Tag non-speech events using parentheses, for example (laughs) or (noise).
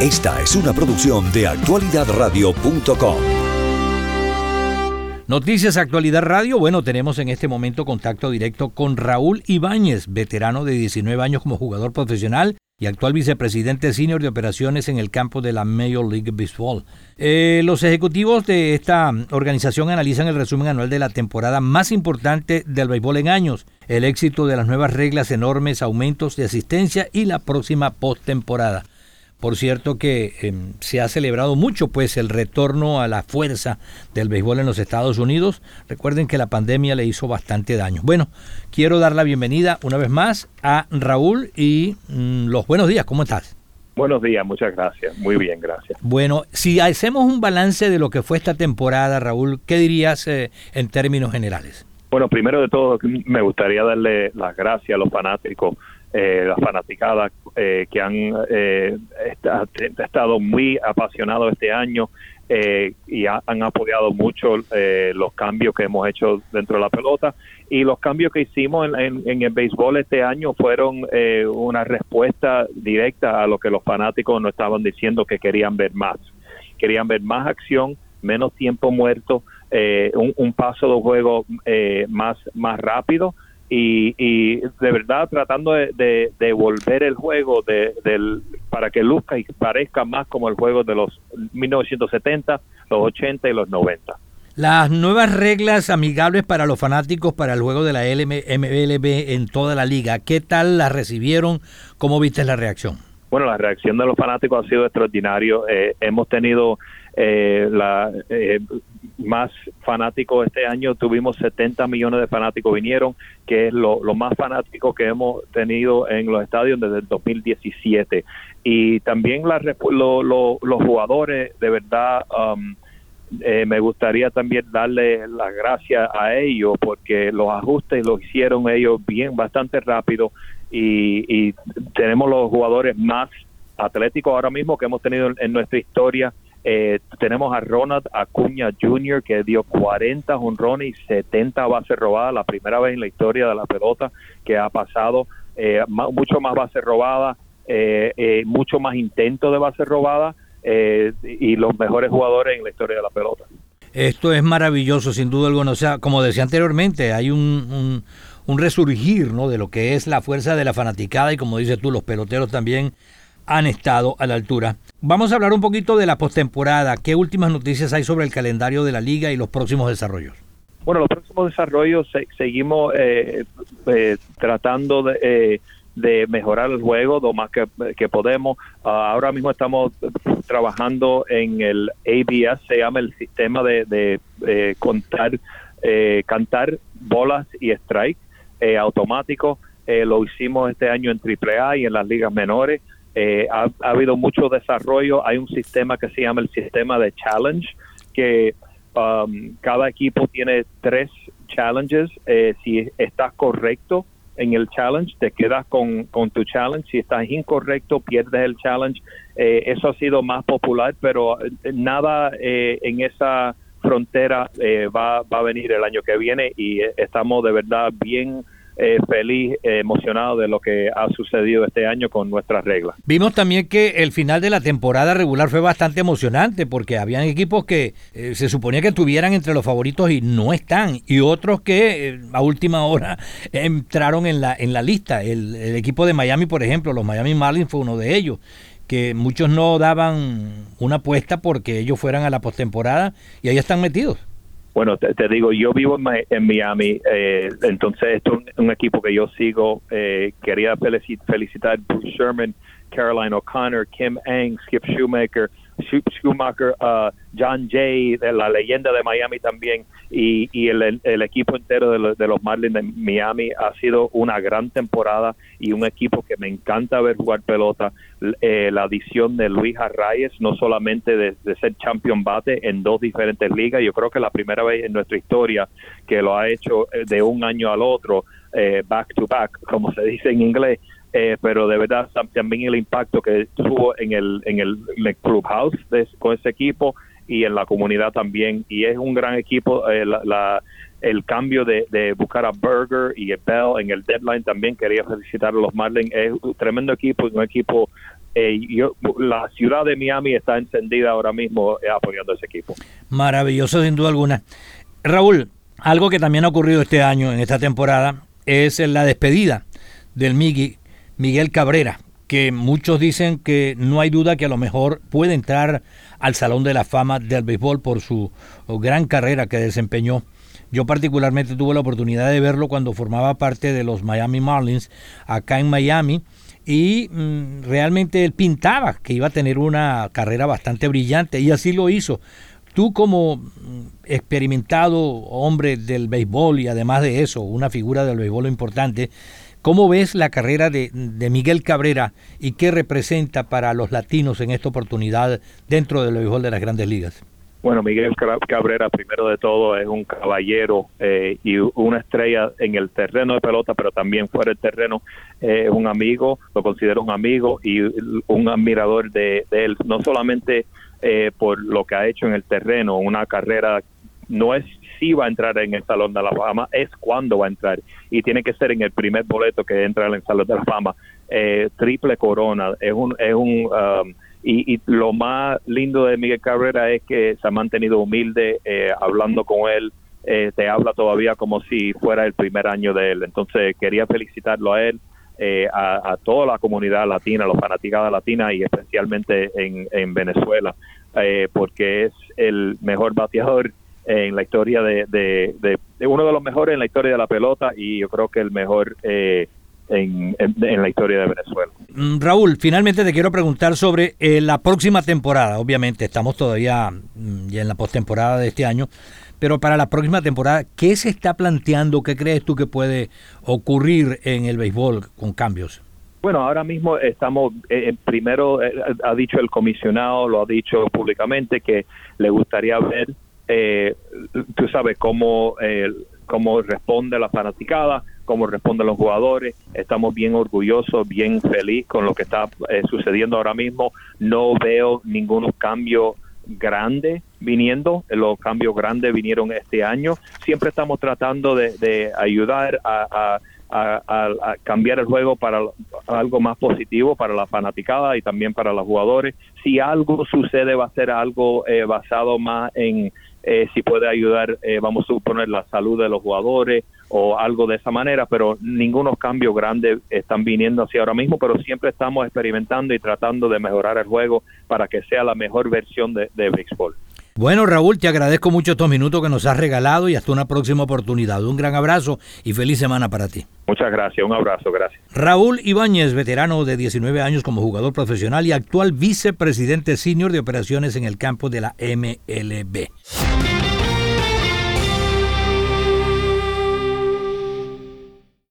Esta es una producción de actualidadradio.com. Noticias Actualidad Radio. Bueno, tenemos en este momento contacto directo con Raúl Ibáñez, veterano de 19 años como jugador profesional y actual vicepresidente senior de operaciones en el campo de la Major League Baseball. Eh, los ejecutivos de esta organización analizan el resumen anual de la temporada más importante del béisbol en años, el éxito de las nuevas reglas, enormes aumentos de asistencia y la próxima postemporada. Por cierto que em, se ha celebrado mucho pues el retorno a la fuerza del béisbol en los Estados Unidos. Recuerden que la pandemia le hizo bastante daño. Bueno, quiero dar la bienvenida una vez más a Raúl y mm, los buenos días. ¿Cómo estás? Buenos días, muchas gracias. Muy bien, gracias. Bueno, si hacemos un balance de lo que fue esta temporada, Raúl, ¿qué dirías eh, en términos generales? Bueno, primero de todo, me gustaría darle las gracias a los fanáticos eh, las fanaticadas eh, que han eh, estado muy apasionados este año y han apoyado mucho los cambios que hemos hecho dentro de la pelota y los cambios que hicimos en, el béisbol este año fueron una respuesta directa a lo que los fanáticos nos estaban diciendo que querían ver más. Querían ver más acción, menos tiempo muerto, un, paso de juego más, más rápido y, y de verdad tratando de, volver el juego de, del, para que luzca y parezca más como el juego de los 1970, los 80 y los 90. Las nuevas reglas amigables para los fanáticos para el juego de la MLB en toda la liga, ¿qué tal las recibieron? ¿Cómo viste la reacción? Bueno, la reacción de los fanáticos ha sido extraordinario. Eh, hemos tenido eh, la, eh, más fanáticos este año, tuvimos 70 millones de fanáticos vinieron, que es lo, más fanático que hemos tenido en los estadios desde el 2017. Y también la, los jugadores, de verdad, um, eh, me gustaría también darle las gracias a ellos porque los ajustes los hicieron ellos bien, bastante rápido y, y tenemos los jugadores más atléticos ahora mismo que hemos tenido en nuestra historia eh, tenemos a Ronald Acuña Jr. que dio 40 honrones y 70 bases robadas, la primera vez en la historia de la pelota que ha pasado, eh, mucho más bases robadas, eh, mucho más intentos de bases robadas y los mejores jugadores en la historia de la pelota. Esto es maravilloso, sin duda alguna. O sea, como decía anteriormente, hay un, un, un resurgir ¿no? de lo que es la fuerza de la fanaticada y como dices tú, los peloteros también han estado a la altura. Vamos a hablar un poquito de la postemporada. ¿Qué últimas noticias hay sobre el calendario de la liga y los próximos desarrollos? Bueno, los próximos desarrollos seguimos eh, eh, tratando de, eh, mejorar el juego lo más que, podemos. Ah, ahora mismo estamos trabajando en el ABS, se llama el sistema de, contar, cantar bolas y strike automático. lo hicimos este año en AAA y en las ligas menores. Eh, ha, habido mucho desarrollo. Hay un sistema que se llama el sistema de challenge, que um, cada equipo tiene tres challenges. Eh, si estás correcto en el challenge, te quedas con, con tu challenge. Si estás incorrecto, pierdes el challenge. Eh, eso ha sido más popular, pero nada en esa frontera va, va a venir el año que viene y estamos de verdad bien eh, feliz, eh, emocionado de lo que ha sucedido este año con nuestras reglas. Vimos también que el final de la temporada regular fue bastante emocionante porque habían equipos que eh, se suponía que estuvieran entre los favoritos y no están, y otros que a última hora (laughs) entraron en la, en la lista. El, el equipo de Miami, por ejemplo, los Miami Marlins fue uno de ellos que muchos no daban una apuesta porque ellos fueran a la postemporada y ahí están metidos. Bueno, te, digo, yo vivo en, Miami, eh, entonces esto es un, equipo que yo sigo. Eh, quería felicitar Bruce Sherman, Caroline O'Connor, Kim Ang, Skip Shoemaker, Schumacher, uh, John Jay, de la leyenda de Miami también, y, el, equipo entero de, de, los Marlins de Miami ha sido una gran temporada y un equipo que me encanta ver jugar pelota. Eh, la adición de Luis Arraez, no solamente de, ser champion bate en dos diferentes ligas, yo creo que la primera vez en nuestra historia que lo ha hecho eh, de un año al otro, eh, back to back, como se dice en inglés, eh, pero de verdad también el impacto que tuvo en el, en el, clubhouse con ese equipo y en la comunidad también. Y es un gran equipo. Eh, el cambio de, de, buscar a Berger y a Bell en el deadline también quería felicitar a los Marlins. Es un tremendo equipo, un equipo eh, la ciudad de Miami está encendida ahora mismo eh, apoyando ese equipo. Maravilloso, sin duda alguna. Raúl, algo que también ha ocurrido este año, en esta temporada, es la despedida del Miguel, Miguel Cabrera, que muchos dicen que no hay duda que a lo mejor puede entrar al Salón de la Fama del Béisbol por su gran carrera que desempeñó. Yo particularmente tuve la oportunidad de verlo cuando formaba parte de los Miami Marlins acá en Miami y mm, realmente él pintaba que iba a tener una carrera bastante brillante y así lo hizo. Tú como mm, experimentado hombre del béisbol y además de eso, una figura del béisbol importante, ¿cómo ves la carrera de, de Miguel Cabrera y qué representa para los latinos en esta oportunidad dentro del béisbol de las grandes ligas? Bueno, Miguel Cabrera, primero de todo, es un caballero eh, y una estrella en el terreno de pelota, pero también fuera del terreno. Eh, es un amigo, lo considero un amigo y un admirador de, él, no solamente eh, por lo que ha hecho en el terreno, una carrera, no es si va a entrar en el Salón de la Fama, es cuándo va a entrar. Y tiene que ser en el primer boleto que entra en el Salón de la Fama. triple corona, es un... Es un um, y, lo más lindo de Miguel Cabrera es que se ha mantenido humilde, eh, hablando con él, eh, te habla todavía como si fuera el primer año de él. Entonces quería felicitarlo a él, eh, a, toda la comunidad latina, los fanaticados latina y especialmente en, Venezuela, porque es el mejor bateador en la historia de, de, uno de los mejores en la historia de la pelota y yo creo que el mejor eh, en, la historia de Venezuela. Mm, Raúl, finalmente te quiero preguntar sobre eh, la próxima temporada. Obviamente estamos todavía mm, ya en la postemporada de este año, pero para la próxima temporada, ¿qué se está planteando? ¿Qué crees tú que puede ocurrir en el béisbol con cambios? Bueno, ahora mismo estamos, eh, eh, primero ha dicho el comisionado, lo ha dicho públicamente, que le gustaría ver, tú sabes, cómo, cómo responde la fanaticada, cómo responden los jugadores. Estamos bien orgullosos, bien feliz con lo que está eh, sucediendo ahora mismo. No veo ningún cambio grande viniendo, los cambios grandes vinieron este año. Siempre estamos tratando de, ayudar a, cambiar el juego para algo más positivo para la fanaticada y también para los jugadores. Si algo sucede va a ser algo eh, basado más en eh, si puede ayudar, vamos a suponer, la salud de los jugadores o algo de esa manera, pero ningunos cambios grandes están viniendo hacia ahora mismo, pero siempre estamos experimentando y tratando de mejorar el juego para que sea la mejor versión de, de. Bueno, Raúl, te agradezco mucho estos minutos que nos has regalado y hasta una próxima oportunidad. Un gran abrazo y feliz semana para ti. Muchas gracias, un abrazo, gracias. Raúl Ibáñez, veterano de 19 años como jugador profesional y actual vicepresidente senior de operaciones en el campo de la MLB.